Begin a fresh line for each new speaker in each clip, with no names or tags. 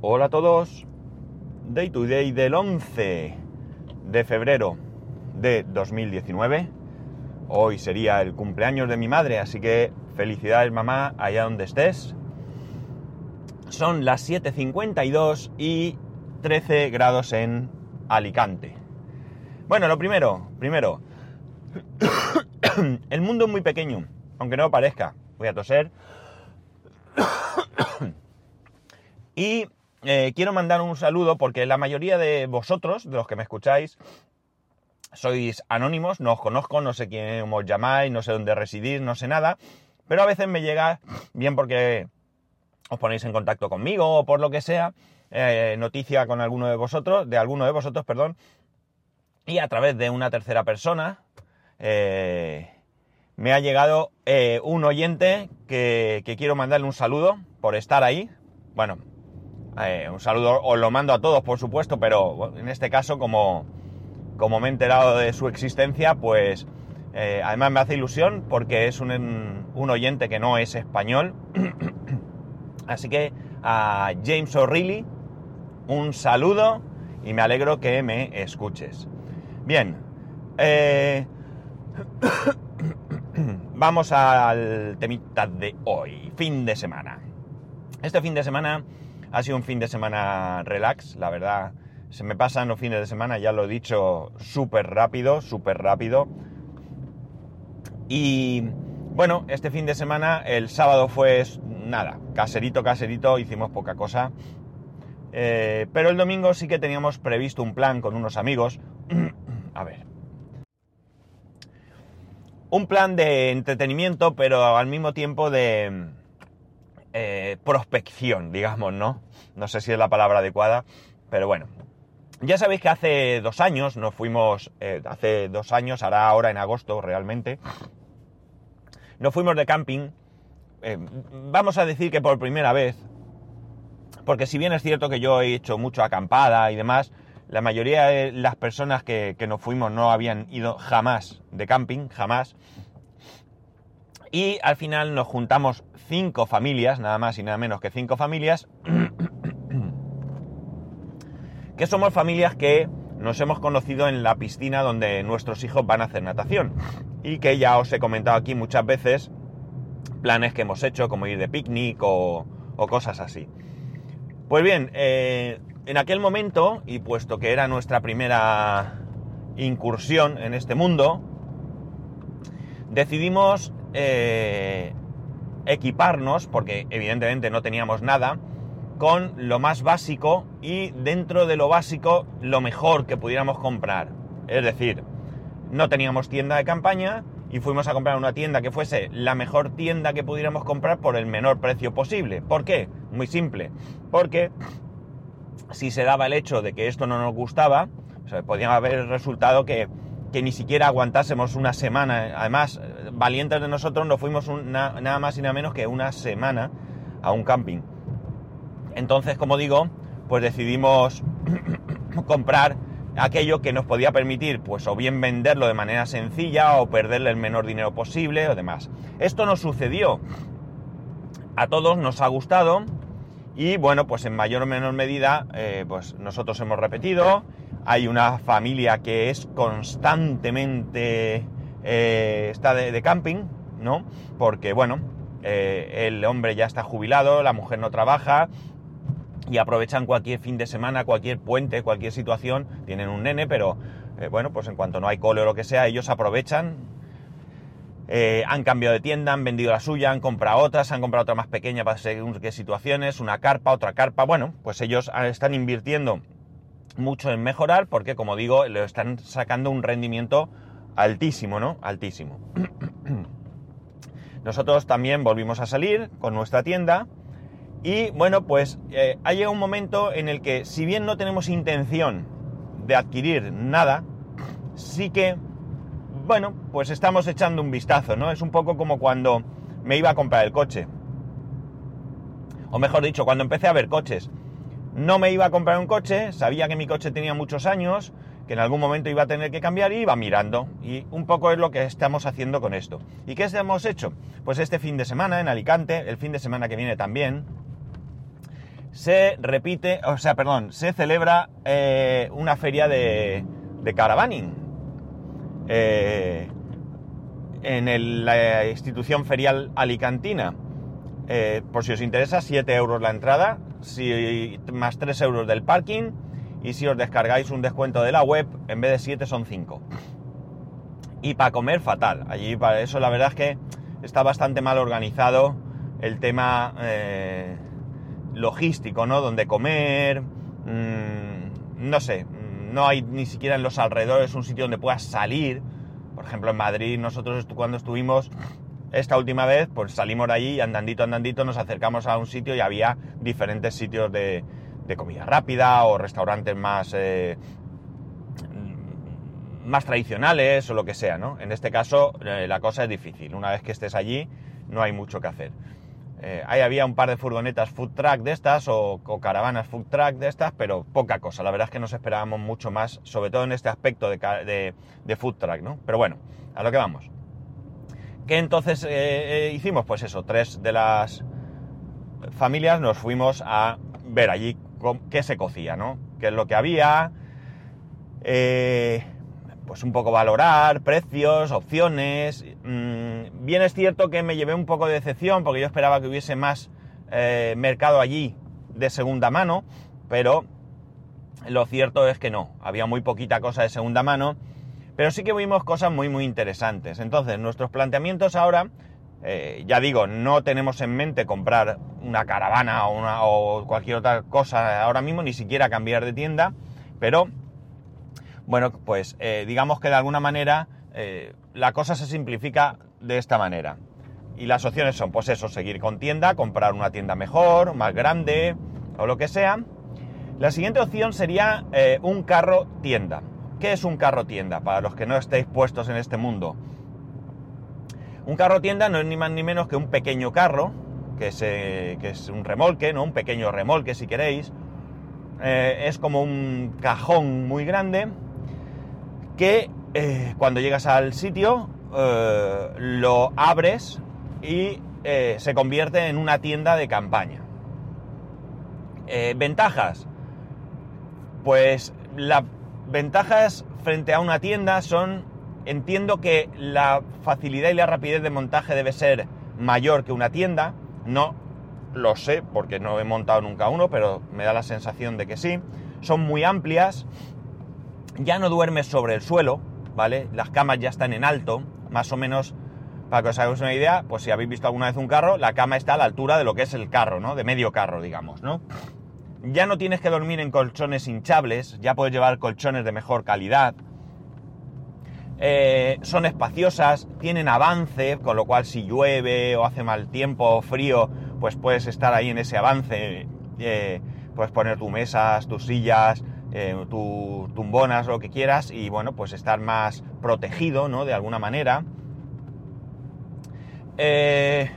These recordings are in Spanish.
Hola a todos. Day to day del 11 de febrero de 2019. Hoy sería el cumpleaños de mi madre, así que felicidades mamá allá donde estés. Son las 7.52 y 13 grados en Alicante. Bueno, lo primero, primero, el mundo es muy pequeño, aunque no parezca. Voy a toser. y eh, quiero mandar un saludo porque la mayoría de vosotros, de los que me escucháis, sois anónimos, no os conozco, no sé quién os llamáis, no sé dónde residís, no sé nada, pero a veces me llega, bien porque os ponéis en contacto conmigo o por lo que sea, eh, noticia con alguno de vosotros, de alguno de vosotros, perdón, y a través de una tercera persona eh, me ha llegado eh, un oyente que, que, quiero mandarle un saludo por estar ahí. Bueno, un saludo os lo mando a todos, por supuesto, pero en este caso, como, como me he enterado de su existencia, pues además me hace ilusión porque es un, un oyente que no es español. Así que a James O'Reilly, un saludo y me alegro que me escuches. Bien, eh, vamos al temita de hoy, fin de semana. Este fin de semana ha sido un fin de semana relax, la verdad. Se me pasan los fines de semana, ya lo he dicho, súper rápido, súper rápido. Y bueno, este fin de semana, el sábado fue nada, caserito, caserito, hicimos poca cosa. Eh, pero el domingo sí que teníamos previsto un plan con unos amigos. A ver. Un plan de entretenimiento, pero al mismo tiempo de eh, prospección, digamos, ¿no? No sé si es la palabra adecuada, pero bueno. Ya sabéis que hace dos años nos fuimos, eh, hace dos años, hará ahora en agosto realmente, nos fuimos de camping eh, vamos a decir que por primera vez, porque si bien es cierto que yo he hecho mucho acampada y demás, la mayoría de las personas que, que nos fuimos no habían ido jamás de camping, jamás. Y al final nos juntamos cinco familias, nada más y nada menos que cinco familias, que somos familias que nos hemos conocido en la piscina donde nuestros hijos van a hacer natación. Y que ya os he comentado aquí muchas veces planes que hemos hecho, como ir de picnic o, cosas así. Pues bien, eh, en aquel momento, y puesto que era nuestra primera incursión en este mundo, decidimos eh, equiparnos, porque evidentemente no teníamos nada, con lo más básico y dentro de lo básico lo mejor que pudiéramos comprar. Es decir, no teníamos tienda de campaña, y fuimos a comprar una tienda que fuese la mejor tienda que pudiéramos comprar por el menor precio posible. ¿Por qué? Muy simple. Porque si se daba el hecho de que esto no nos gustaba, o podía haber resultado que, que, ni siquiera aguantásemos una semana. Además, valientes de nosotros, nos fuimos nada más y nada menos que una semana a un camping. Entonces, como digo, pues decidimos comprar aquello que nos podía permitir, pues o bien venderlo de manera sencilla o perderle el menor dinero posible o demás. Esto nos sucedió. A todos nos ha gustado y bueno, pues en mayor o menor medida, eh, pues nosotros hemos repetido. Hay una familia que es constantemente eh, está de, camping, ¿no? Porque bueno, eh, el hombre ya está jubilado, la mujer no trabaja, y aprovechan cualquier fin de semana, cualquier puente, cualquier situación. Tienen un nene, pero eh, bueno, pues en cuanto no hay cole o lo que sea, ellos aprovechan. Han cambiado de tienda, han vendido la suya, han comprado otras, han comprado otra más pequeña para según qué situaciones, una carpa, otra carpa. Bueno, pues ellos están invirtiendo mucho en mejorar porque, como digo, le están sacando un rendimiento altísimo, ¿no? Altísimo. Nosotros también volvimos a salir con nuestra tienda y bueno, pues eh, ha llegado un momento en el que, si bien no tenemos intención de adquirir nada, sí que, bueno, pues estamos echando un vistazo, ¿no? Es un poco como cuando me iba a comprar el coche. O mejor dicho, cuando empecé a ver coches. No me iba a comprar un coche, sabía que mi coche tenía muchos años, que en algún momento iba a tener que cambiar y iba mirando. Y un poco es lo que estamos haciendo con esto. ¿Y qué hemos hecho? Pues este fin de semana en Alicante, el fin de semana que viene también, se repite, o sea, perdón, se celebra eh, una feria de, de caravaning. Eh, en la institución ferial alicantina. Eh, por si os interesa, 7 euros la entrada, si, más 3 euros del parking. Y si os descargáis un descuento de la web, en vez de 7 son 5. Y para comer, fatal. Allí, para eso, la verdad es que está bastante mal organizado el tema eh, logístico, ¿no? Donde comer, mm, no sé, no hay ni siquiera en los alrededores un sitio donde puedas salir. Por ejemplo, en Madrid, nosotros cuando estuvimos esta última vez, pues salimos de allí y andandito, andandito, nos acercamos a un sitio y había diferentes sitios de, comida rápida o restaurantes más, eh, más tradicionales o lo que sea, ¿no? En este caso, eh, la cosa es difícil. Una vez que estés allí, no hay mucho que hacer. Eh, ahí había un par de furgonetas food truck de estas o, caravanas food truck de estas, pero poca cosa. La verdad es que nos esperábamos mucho más, sobre todo en este aspecto de, food truck, ¿no? Pero bueno, a lo que vamos. ¿Qué entonces eh, eh, hicimos? Pues eso, tres de las familias nos fuimos a ver allí qué se cocía, ¿no? ¿Qué es lo que había? pues un poco valorar precios, opciones. Mm, bien es cierto que me llevé un poco de decepción porque yo esperaba que hubiese más eh, mercado allí de segunda mano, pero lo cierto es que no, había muy poquita cosa de segunda mano, pero sí que vimos cosas muy muy interesantes. Entonces, nuestros planteamientos ahora, eh, ya digo, no tenemos en mente comprar una caravana o, una, o cualquier otra cosa ahora mismo, ni siquiera cambiar de tienda, pero bueno, pues eh, digamos que de alguna manera eh, la cosa se simplifica de esta manera. Y las opciones son, pues eso, seguir con tienda, comprar una tienda mejor, más grande o lo que sea. La siguiente opción sería un carro tienda. ¿Qué es un carro tienda? Para los que no estéis puestos en este mundo. Un carro tienda no es ni más ni menos que un pequeño carro, que es, que es un remolque, ¿no? Un pequeño remolque si queréis. es como un cajón muy grande que eh, cuando llegas al sitio eh, lo abres y eh, se convierte en una tienda de campaña. ventajas. Pues las ventajas frente a una tienda son, entiendo que la facilidad y la rapidez de montaje debe ser mayor que una tienda. No lo sé porque no he montado nunca uno, pero me da la sensación de que sí. Son muy amplias, ya no duermes sobre el suelo, ¿vale? Las camas ya están en alto, más o menos, para que os hagáis una idea, pues si habéis visto alguna vez un carro, la cama está a la altura de lo que es el carro, ¿no? De medio carro, digamos, ¿no? Ya no tienes que dormir en colchones hinchables, ya puedes llevar colchones de mejor calidad. Eh, son espaciosas, tienen avance, con lo cual si llueve o hace mal tiempo o frío, pues puedes estar ahí en ese avance, eh, puedes poner tus mesas, tus sillas, eh, tus tumbonas, lo que quieras, y bueno, pues estar más protegido, ¿no? De alguna manera. Eh,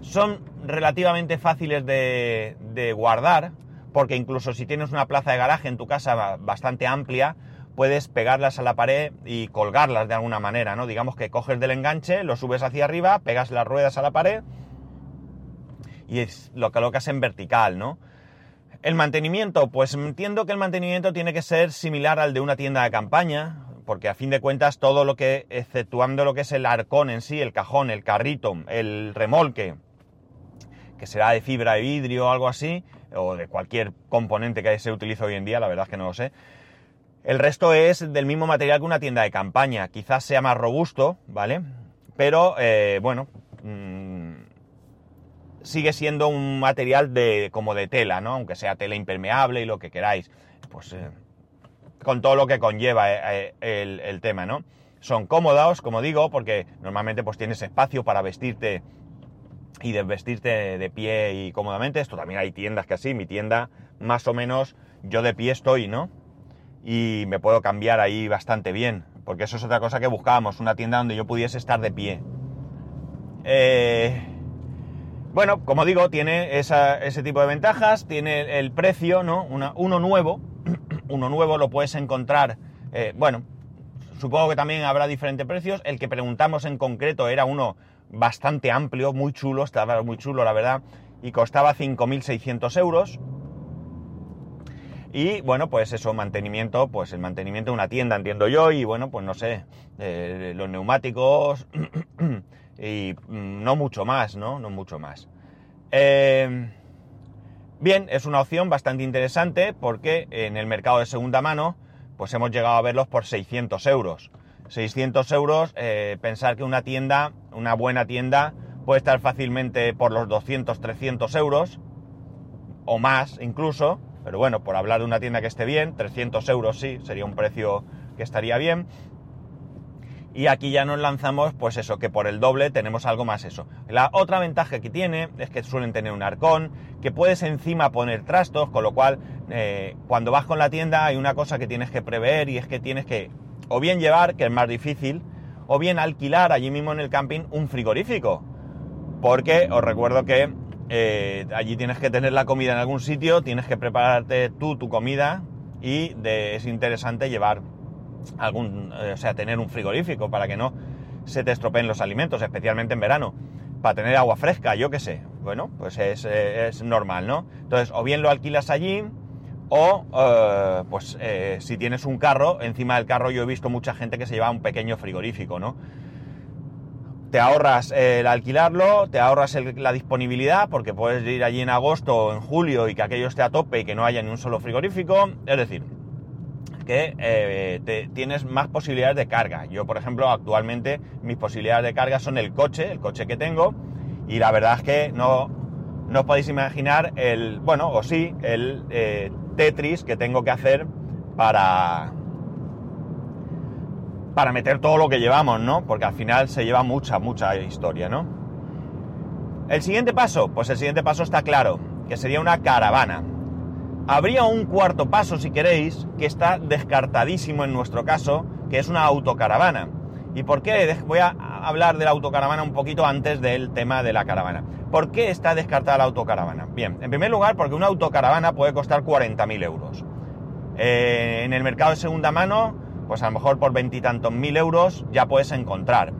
son relativamente fáciles de, de, guardar, porque incluso si tienes una plaza de garaje en tu casa bastante amplia, puedes pegarlas a la pared y colgarlas de alguna manera, ¿no? Digamos que coges del enganche, lo subes hacia arriba, pegas las ruedas a la pared y es, lo colocas en vertical, ¿no? El mantenimiento, pues entiendo que el mantenimiento tiene que ser similar al de una tienda de campaña, porque a fin de cuentas todo lo que, exceptuando lo que es el arcón en sí, el cajón, el carrito, el remolque, que será de fibra de vidrio o algo así, o de cualquier componente que se utiliza hoy en día, la verdad es que no lo sé. El resto es del mismo material que una tienda de campaña, quizás sea más robusto, ¿vale? Pero eh, bueno, mm, sigue siendo un material de, como de tela, ¿no? Aunque sea tela impermeable y lo que queráis. Pues eh, con todo lo que conlleva eh, eh, el, tema, ¿no? Son cómodos, como digo, porque normalmente pues tienes espacio para vestirte y desvestirte de pie y cómodamente. Esto también hay tiendas que así, mi tienda más o menos yo de pie estoy, ¿no? Y me puedo cambiar ahí bastante bien, porque eso es otra cosa que buscábamos, una tienda donde yo pudiese estar de pie. Eh, bueno, como digo, tiene ese tipo de ventajas, tiene el precio, ¿no? uno nuevo, uno nuevo lo puedes encontrar, eh, bueno, supongo que también habrá diferentes precios. El que preguntamos en concreto era uno bastante amplio, muy chulo, estaba muy chulo, la verdad, y costaba 5.600 euros. Y bueno, pues eso, mantenimiento, pues el mantenimiento de una tienda, entiendo yo, y bueno, pues no sé, eh, los neumáticos y mm, no mucho más, ¿no? No mucho más. Eh, bien, es una opción bastante interesante porque en el mercado de segunda mano, pues hemos llegado a verlos por 600 euros. 600 euros, eh, pensar que una tienda, una buena tienda, puede estar fácilmente por los 200, 300 euros, o más incluso, pero bueno, por hablar de una tienda que esté bien, 300 euros sí, sería un precio que estaría bien. Y aquí ya nos lanzamos, pues eso, que por el doble tenemos algo más eso. La otra ventaja que tiene es que suelen tener un arcón, que puedes encima poner trastos, con lo cual eh, cuando vas con la tienda hay una cosa que tienes que prever y es que tienes que o bien llevar, que es más difícil, o bien alquilar allí mismo en el camping un frigorífico. Porque os recuerdo que eh, allí tienes que tener la comida en algún sitio, tienes que prepararte tú tu comida y es interesante llevar algún, eh, o sea, tener un frigorífico para que no se te estropeen los alimentos, especialmente en verano, para tener agua fresca, yo qué sé. Bueno, pues es, eh, es normal, ¿no? Entonces, o bien lo alquilas allí, o pues si tienes un carro, encima del carro yo he visto mucha gente que se lleva un pequeño frigorífico, ¿no? te ahorras el alquilarlo, te ahorras la disponibilidad, porque puedes ir allí en agosto o en julio y que aquello esté a tope y que no haya ni un solo frigorífico. Es decir, que eh, tienes más posibilidades de carga. Yo, por ejemplo, actualmente mis posibilidades de carga son el coche, el coche que tengo, y la verdad es que no, no os podéis imaginar el, bueno, o sí, el eh, Tetris que tengo que hacer para, para meter todo lo que llevamos, ¿no? Porque al final se lleva mucha, mucha historia, ¿no? El siguiente paso, pues el siguiente paso está claro, que sería una caravana. Habría un cuarto paso, si queréis, que está descartadísimo en nuestro caso, que es una autocaravana. ¿Y por qué? Voy a hablar de la autocaravana un poquito antes del tema de la caravana. ¿Por qué está descartada la autocaravana? Bien, en primer lugar, porque una autocaravana puede costar 40.000 euros. Eh, en el mercado de segunda mano pues a lo mejor por veintitantos mil euros ya puedes encontrar.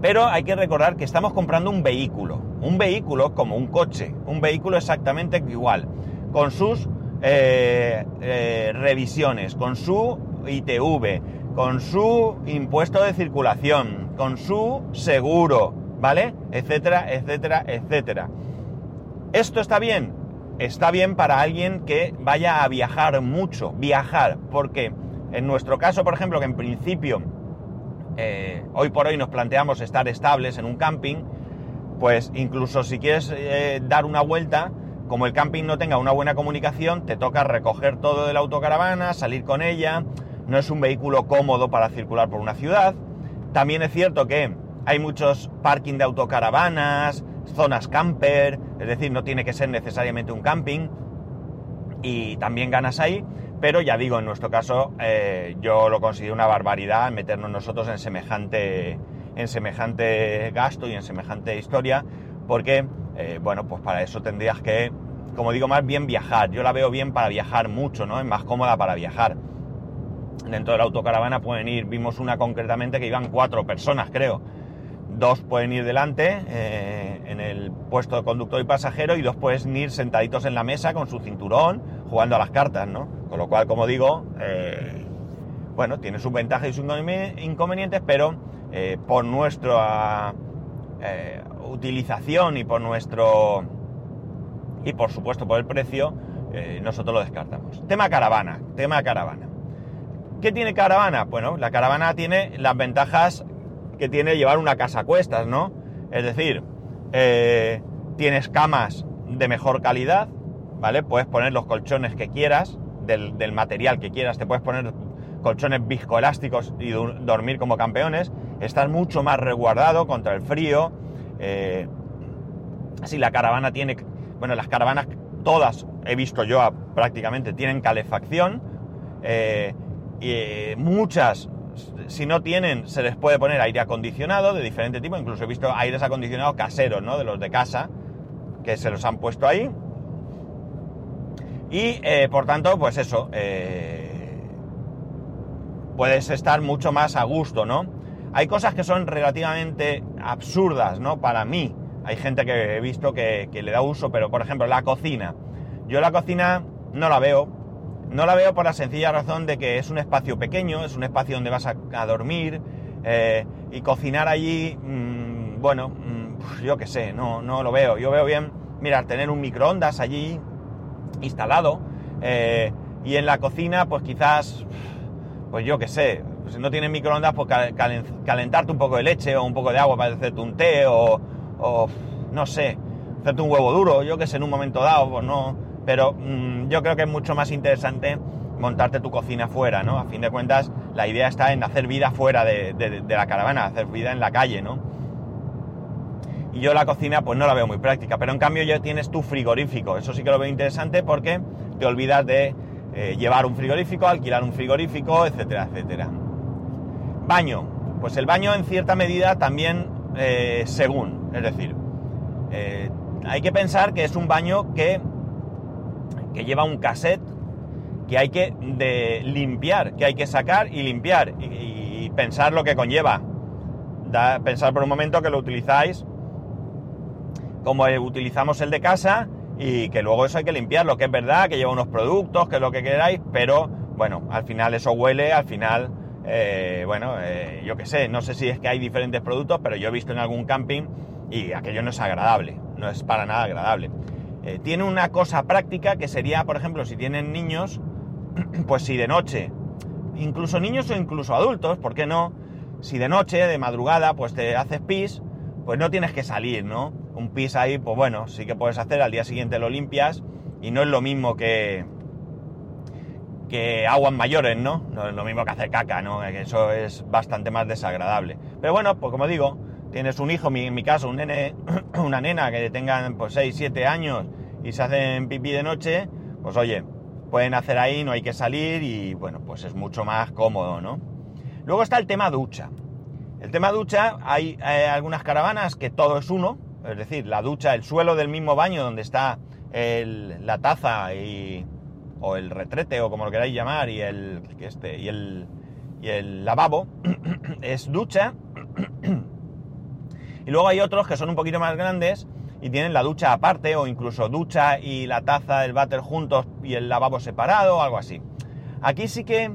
Pero hay que recordar que estamos comprando un vehículo, un vehículo como un coche, un vehículo exactamente igual, con sus eh, eh, revisiones, con su ITV, con su impuesto de circulación, con su seguro, ¿vale? Etcétera, etcétera, etcétera. ¿Esto está bien? Está bien para alguien que vaya a viajar mucho, viajar, porque en nuestro caso, por ejemplo, que en principio eh, hoy por hoy nos planteamos estar estables en un camping, pues incluso si quieres eh, dar una vuelta, como el camping no tenga una buena comunicación, te toca recoger todo de la autocaravana, salir con ella, no es un vehículo cómodo para circular por una ciudad. También es cierto que hay muchos parking de autocaravanas, zonas camper, es decir, no tiene que ser necesariamente un camping, y también ganas ahí, pero ya digo, en nuestro caso eh, yo lo considero una barbaridad meternos nosotros en semejante, en semejante gasto y en semejante historia, porque, eh, bueno, pues para eso tendrías que, como digo, más bien viajar. Yo la veo bien para viajar mucho, ¿no? Es más cómoda para viajar. Dentro de la autocaravana pueden ir, vimos una concretamente que iban cuatro personas, creo. Dos pueden ir delante eh, en el puesto de conductor y pasajero y dos pueden ir sentaditos en la mesa con su cinturón jugando a las cartas, ¿no? Con lo cual, como digo, eh, bueno, tiene sus ventajas y sus inconvenientes, pero eh, por nuestra utilización y por nuestro... y por supuesto por el precio, nosotros lo descartamos. Tema caravana, tema caravana. ¿Qué tiene caravana? Bueno, la caravana tiene las ventajas que tiene llevar una casa a cuestas, ¿no? Es decir, tienes camas de mejor calidad, ¿vale? Puedes poner los colchones que quieras, del, material que quieras, te puedes poner colchones viscoelásticos y dormir como campeones, estás mucho más resguardado contra el frío. Eh, si la caravana tiene, bueno, las caravanas todas he visto yo prácticamente tienen calefacción eh, y muchas si no tienen se les puede poner aire acondicionado de diferente tipo, incluso he visto aires acondicionados caseros, ¿no? De los de casa que se los han puesto ahí y eh, por tanto, pues eso, eh, puedes estar mucho más a gusto, ¿no? Hay cosas que son relativamente absurdas, ¿no? Para mí. Hay gente que he visto que, le da uso, pero por ejemplo, la cocina. Yo la cocina no la veo no la veo por la sencilla razón de que es un espacio pequeño, es un espacio donde vas a, dormir eh, y cocinar allí, mmm, bueno, mmm, yo qué sé, no, no lo veo. Yo veo bien, mirar, tener un microondas allí instalado eh, y en la cocina, pues quizás, pues yo qué sé, si no tienes microondas, pues calentarte un poco de leche o un poco de agua para hacerte un té o, o no sé, hacerte un huevo duro, yo que sé, en un momento dado, pues no. Pero mmm, yo creo que es mucho más interesante montarte tu cocina fuera, ¿no? A fin de cuentas, la idea está en hacer vida fuera de, la caravana, hacer vida en la calle, ¿no? Y yo la cocina, pues no la veo muy práctica, pero en cambio ya tienes tu frigorífico. Eso sí que lo veo interesante porque te olvidas de eh, llevar un frigorífico, alquilar un frigorífico, etcétera, etcétera. Baño. Pues el baño en cierta medida también eh, según, es decir, eh, hay que pensar que es un baño que, que lleva un cassette que hay que de limpiar, que hay que sacar y limpiar y, pensar lo que conlleva. Pensar por un momento que lo utilizáis como utilizamos el de casa y que luego eso hay que limpiarlo, que es verdad, que lleva unos productos, que es lo que queráis, pero bueno, al final eso huele, al final, eh, bueno, eh, yo qué sé, no sé si es que hay diferentes productos, pero yo he visto en algún camping y aquello no es agradable, no es para nada agradable. Eh, tiene una cosa práctica que sería, por ejemplo, si tienen niños, pues si de noche, incluso niños o incluso adultos, ¿por qué no? Si de noche, de madrugada, pues te haces pis, pues no tienes que salir, ¿no? Un pis ahí, pues bueno, sí que puedes hacer, al día siguiente lo limpias y no es lo mismo que que aguas mayores, ¿no? No es lo mismo que hacer caca, ¿no? Eso es bastante más desagradable. Pero bueno, pues como digo, tienes un hijo, en mi caso, un nene, una nena que tengan pues 6, 7 años y se hacen pipí de noche, pues oye, pueden hacer ahí, no hay que salir y bueno, pues es mucho más cómodo, ¿no? Luego está el tema ducha. El tema ducha, hay algunas caravanas que todo es uno, es decir, la ducha, el suelo del mismo baño donde está la taza y, o el retrete o como lo queráis llamar y el, este, y el, y el lavabo es ducha. y luego hay otros que son un poquito más grandes y tienen la ducha aparte o incluso ducha y la taza, el váter juntos y el lavabo separado o algo así. Aquí sí que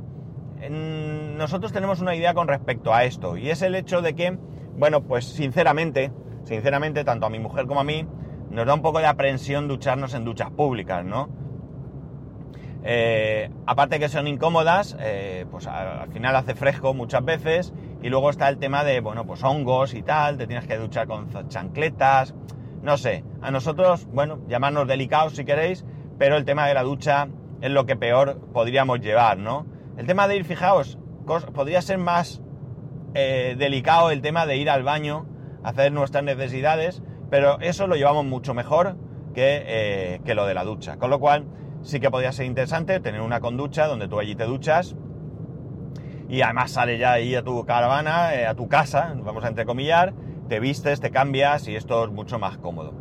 nosotros tenemos una idea con respecto a esto y es el hecho de que, bueno, pues sinceramente, sinceramente, tanto a mi mujer como a mí, nos da un poco de aprensión ducharnos en duchas públicas, ¿no? Eh, aparte que son incómodas, eh, pues al final hace fresco muchas veces y luego está el tema de, bueno, pues hongos y tal, te tienes que duchar con chancletas, no sé, a nosotros, bueno, llamarnos delicados si queréis, pero el tema de la ducha es lo que peor podríamos llevar, ¿no? El tema de ir, fijaos, podría ser más eh, delicado el tema de ir al baño, hacer nuestras necesidades, pero eso lo llevamos mucho mejor que, eh, que lo de la ducha. Con lo cual, sí que podría ser interesante tener una conducha donde tú allí te duchas y además sales ya ahí a tu caravana, eh, a tu casa, vamos a entrecomillar, te vistes, te cambias y esto es mucho más cómodo.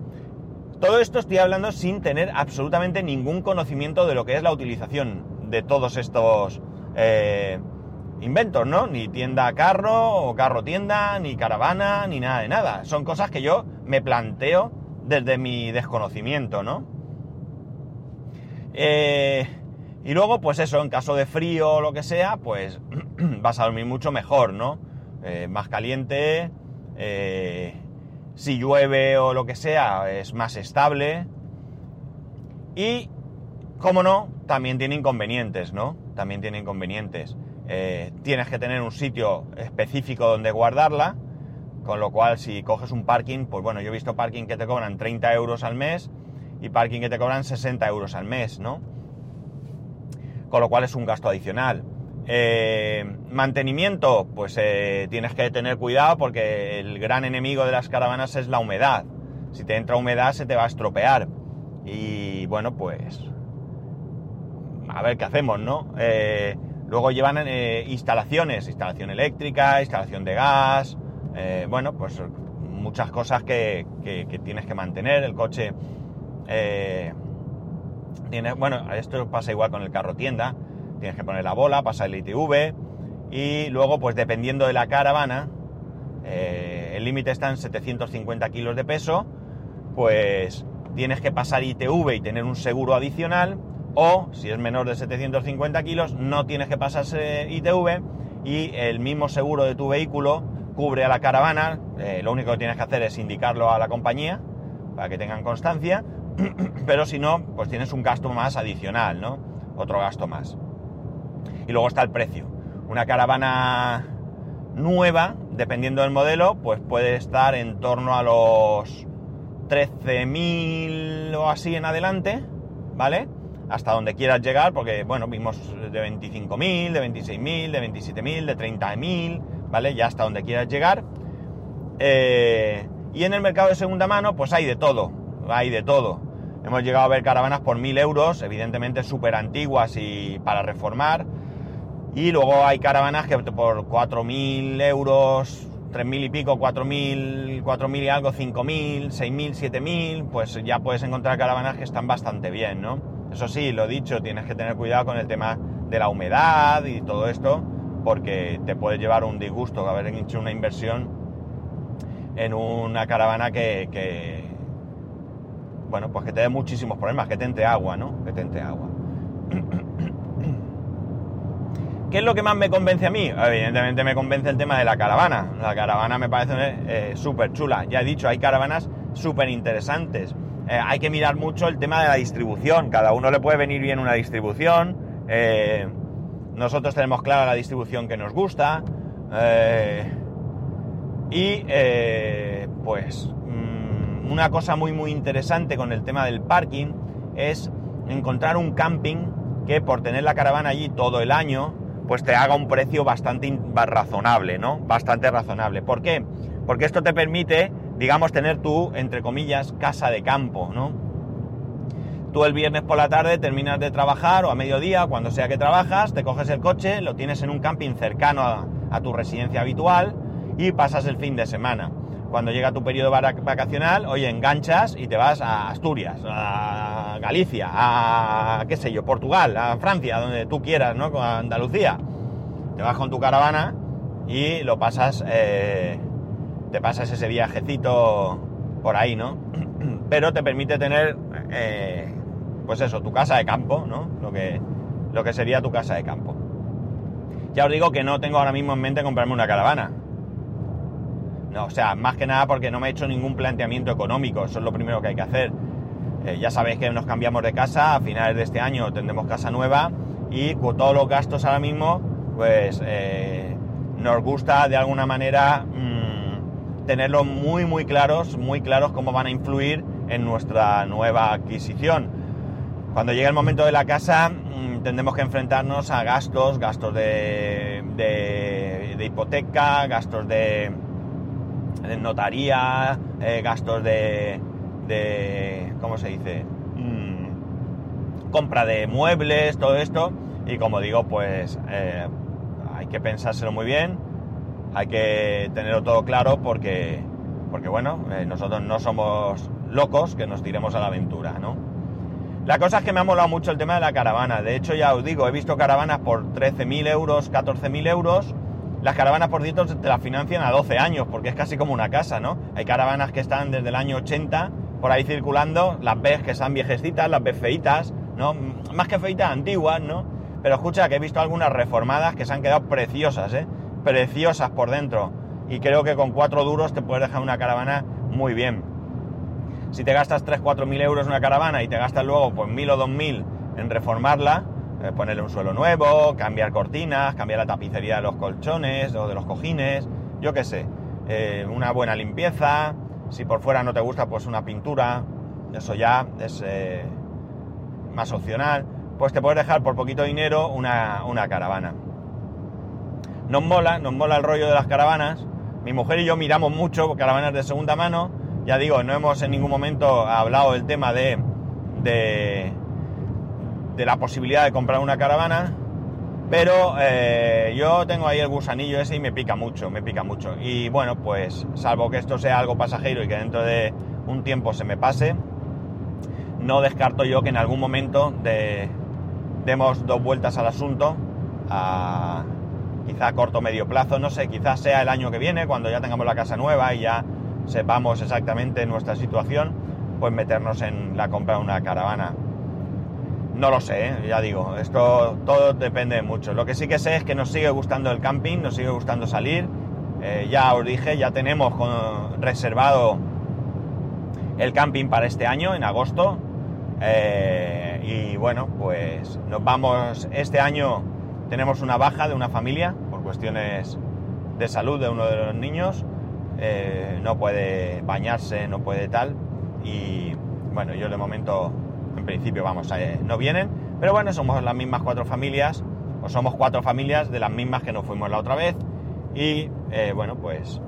Todo esto estoy hablando sin tener absolutamente ningún conocimiento de lo que es la utilización de todos estos eh, inventos, ¿no? Ni tienda carro, o carro tienda, ni caravana, ni nada de nada. Son cosas que yo me planteo desde mi desconocimiento, ¿no? Eh, y luego, pues eso, en caso de frío o lo que sea, pues vas a dormir mucho mejor, ¿no? Eh, más caliente, eh, si llueve o lo que sea, es más estable. Y, como no, también tiene inconvenientes, ¿no? También tiene inconvenientes. Tienes que tener un sitio específico donde guardarla, con lo cual si coges un parking, pues bueno, yo he visto parking que te cobran 30 euros al mes y parking que te cobran 60 euros al mes, ¿no? Con lo cual es un gasto adicional. Eh, mantenimiento, pues eh, tienes que tener cuidado porque el gran enemigo de las caravanas es la humedad. Si te entra humedad se te va a estropear. Y bueno, pues a ver qué hacemos, ¿no? Eh, luego llevan instalaciones, instalación eléctrica, instalación de gas, bueno, pues muchas cosas que, tienes que mantener. El coche tiene, bueno, esto pasa igual con el carro tienda tienes que poner la bola, pasar el ITV y luego pues dependiendo de la caravana, eh, el límite está en 750 kilos de peso, pues tienes que pasar ITV y tener un seguro adicional O, si es menor de 750 kilos, no tienes que pasarse ITV y el mismo seguro de tu vehículo cubre a la caravana. Eh, lo único que tienes que hacer es indicarlo a la compañía para que tengan constancia. Pero si no, pues tienes un gasto más adicional, ¿no? Otro gasto más. Y luego está el precio. Una caravana nueva, dependiendo del modelo, pues puede estar en torno a los 13.000 o así en adelante, ¿vale? Hasta donde quieras llegar, porque, bueno, vimos de 25.000, de 26.000, de 27.000, de 30.000, ¿vale? Ya hasta donde quieras llegar. Eh, y en el mercado de segunda mano, pues hay de todo, hay de todo. Hemos llegado a ver caravanas por 1.000 euros, evidentemente súper antiguas y para reformar. Y luego hay caravanas que por 4.000 euros, 3.000 y pico, 4.000, 4.000 y algo, 5.000, 6.000, 7.000, pues ya puedes encontrar caravanas que están bastante bien, ¿no? Eso sí, lo dicho, tienes que tener cuidado con el tema de la humedad y todo esto, porque te puede llevar un disgusto haber hecho una inversión en una caravana que, que, bueno, pues que te dé muchísimos problemas, que te entre agua, ¿no? Que te entre agua. ¿Qué es lo que más me convence a mí? Evidentemente me convence el tema de la caravana. La caravana me parece eh, súper chula. Ya he dicho, hay caravanas súper interesantes. Eh, hay que mirar mucho el tema de la distribución. Cada uno le puede venir bien una distribución. Eh, nosotros tenemos clara la distribución que nos gusta. y pues una cosa muy muy interesante con el tema del parking es encontrar un camping que por tener la caravana allí todo el año, pues te haga un precio bastante razonable, ¿no? Bastante razonable. ¿Por qué? Porque esto te permite, digamos, tener tú, entre comillas, casa de campo, ¿no? Tú el viernes por la tarde terminas de trabajar o a mediodía, cuando sea que trabajas, te coges el coche, lo tienes en un camping cercano a, a tu residencia habitual y pasas el fin de semana cuando llega tu periodo vacacional, oye, enganchas y te vas a Asturias, a Galicia, a, qué sé yo, Portugal, a Francia, donde tú quieras, ¿no? A Andalucía. Te vas con tu caravana y lo pasas, eh, te pasas ese viajecito por ahí, ¿no? Pero te permite tener, eh, pues eso, tu casa de campo, ¿no? Lo que, lo que sería tu casa de campo. Ya os digo que no tengo ahora mismo en mente comprarme una caravana no, o sea, más que nada porque no me he hecho ningún planteamiento económico, eso es lo primero que hay que hacer. Eh, ya sabéis que nos cambiamos de casa, a finales de este año tendremos casa nueva y con todos los gastos ahora mismo, pues eh, nos gusta de alguna manera mm, tenerlos muy muy claros, muy claros cómo van a influir en nuestra nueva adquisición. Cuando llegue el momento de la casa mm, tendremos que enfrentarnos a gastos, gastos de hipoteca, gastos de, notaría, eh, gastos de, de, ¿cómo se dice? Mm, compra de muebles, todo esto. Y como digo, pues eh, hay que pensárselo muy bien, hay que tenerlo todo claro porque, porque bueno, eh, nosotros no somos locos que nos tiremos a la aventura, ¿no? La cosa es que me ha molado mucho el tema de la caravana. De hecho, ya os digo, he visto caravanas por 13.000 euros, 14.000 euros las caravanas, por cierto, te las financian a 12 años, porque es casi como una casa, ¿no? Hay caravanas que están desde el año 80 por ahí circulando, las ves que están viejecitas, las ves feitas, ¿no? Más que feitas, antiguas, ¿no? Pero escucha que he visto algunas reformadas que se han quedado preciosas, ¿eh? Preciosas por dentro. Y creo que con cuatro duros te puedes dejar una caravana muy bien. Si te gastas 3-4 mil euros en una caravana y te gastas luego pues mil o dos mil en reformarla, eh, ponerle un suelo nuevo, cambiar cortinas, cambiar la tapicería de los colchones o de los cojines, yo qué sé, eh, una buena limpieza, si por fuera no te gusta, pues una pintura, eso ya es eh, más opcional, pues te puedes dejar por poquito dinero una, una caravana. Nos mola, nos mola el rollo de las caravanas, mi mujer y yo miramos mucho caravanas de segunda mano, ya digo, no hemos en ningún momento hablado del tema de, de de la posibilidad de comprar una caravana, pero eh, yo tengo ahí el gusanillo ese y me pica mucho, me pica mucho. Y bueno, pues salvo que esto sea algo pasajero y que dentro de un tiempo se me pase, no descarto yo que en algún momento de, demos dos vueltas al asunto, quizá a corto o medio plazo, no sé, quizás sea el año que viene, cuando ya tengamos la casa nueva y ya sepamos exactamente nuestra situación, pues meternos en la compra de una caravana No lo sé, ¿eh? ya digo, esto todo depende de mucho. Lo que sí que sé es que nos sigue gustando el camping, nos sigue gustando salir. Eh, ya os dije, ya tenemos reservado el camping para este año, en agosto. Eh, y bueno, pues nos vamos, este año tenemos una baja de una familia por cuestiones de salud de uno de los niños. no puede bañarse, no puede tal. Y bueno, yo de momento en principio, vamos, eh, no vienen, pero bueno, somos las mismas cuatro familias, o somos cuatro familias de las mismas que nos fuimos la otra vez, y eh, bueno, pues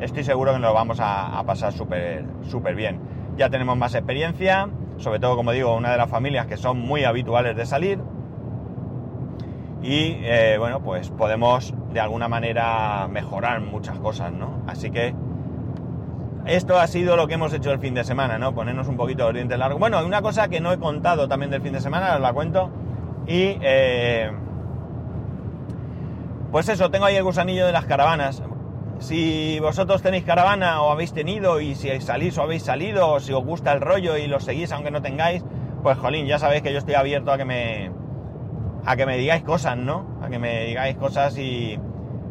estoy seguro que nos vamos a, pasar súper súper bien. Ya tenemos más experiencia, sobre todo, como digo, una de las familias que son muy habituales de salir, y eh, bueno, pues podemos de alguna manera mejorar muchas cosas, ¿no? Así que esto ha sido lo que hemos hecho el fin de semana, ¿no? Ponernos un poquito de dientes largo. Bueno, una cosa que no he contado también del fin de semana, os la cuento. Y eh, pues eso, tengo ahí el gusanillo de las caravanas. Si vosotros tenéis caravana o habéis tenido y si salís o habéis salido o si os gusta el rollo y lo seguís aunque no tengáis, pues jolín, ya sabéis que yo estoy abierto a que me a que me digáis cosas, ¿no? A que me digáis cosas y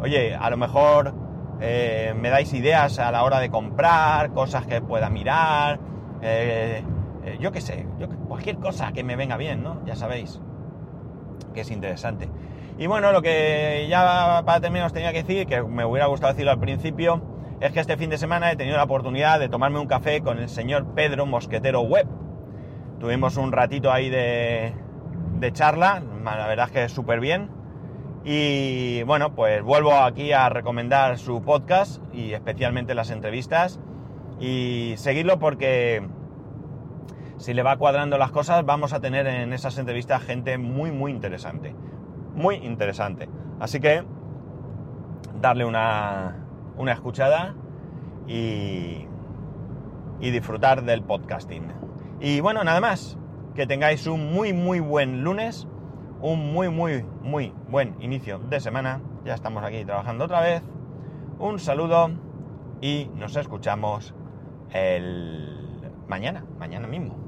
oye, a lo mejor eh, me dais ideas a la hora de comprar, cosas que pueda mirar, eh, eh, yo qué sé, cualquier cosa que me venga bien, ¿no? Ya sabéis que es interesante. Y bueno, lo que ya para terminar os tenía que decir, que me hubiera gustado decirlo al principio, es que este fin de semana he tenido la oportunidad de tomarme un café con el señor Pedro Mosquetero Web. Tuvimos un ratito ahí de, de charla, la verdad es que súper bien. Y bueno, pues vuelvo aquí a recomendar su podcast y especialmente las entrevistas y seguirlo porque si le va cuadrando las cosas vamos a tener en esas entrevistas gente muy muy interesante. Muy interesante. Así que darle una, una escuchada y, y disfrutar del podcasting. Y bueno, nada más. Que tengáis un muy muy buen lunes un muy, muy, muy buen inicio de semana. Ya estamos aquí trabajando otra vez. Un saludo y nos escuchamos el mañana, mañana mismo.